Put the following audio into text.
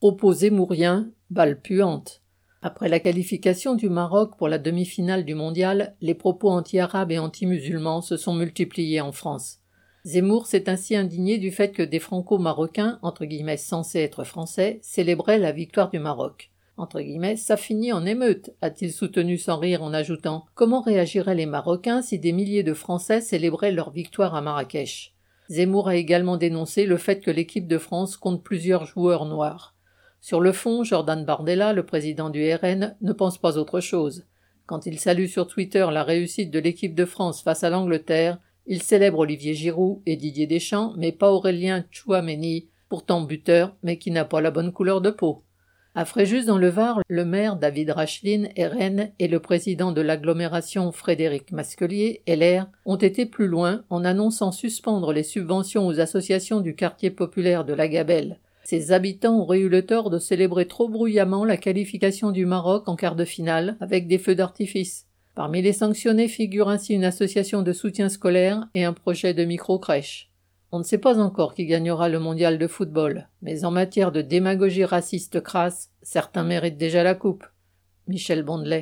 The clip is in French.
Propos zémouriens, balle puante. Après la qualification du Maroc pour la demi-finale du mondial, les propos anti-arabes et anti-musulmans se sont multipliés en France. Zemmour s'est ainsi indigné du fait que des franco-marocains, entre guillemets censés être français, célébraient la victoire du Maroc. Entre guillemets, ça finit en émeute, a-t-il soutenu sans rire en ajoutant Comment réagiraient les Marocains si des milliers de Français célébraient leur victoire à Marrakech? Zemmour a également dénoncé le fait que l'équipe de France compte plusieurs joueurs noirs. Sur le fond, Jordan Bardella, le président du RN, ne pense pas autre chose. Quand il salue sur Twitter la réussite de l'équipe de France face à l'Angleterre, il célèbre Olivier Giroud et Didier Deschamps, mais pas Aurélien Chouameni, pourtant buteur, mais qui n'a pas la bonne couleur de peau. À Fréjus dans le Var, le maire David Racheline, RN, et le président de l'agglomération Frédéric Masquelier, LR, ont été plus loin en annonçant suspendre les subventions aux associations du quartier populaire de la Gabelle. Ses habitants auraient eu le tort de célébrer trop bruyamment la qualification du Maroc en quart de finale avec des feux d'artifice. Parmi les sanctionnés figure ainsi une association de soutien scolaire et un projet de micro-crèche. On ne sait pas encore qui gagnera le mondial de football, mais en matière de démagogie raciste crasse, certains méritent déjà la coupe. Michel Bondelet.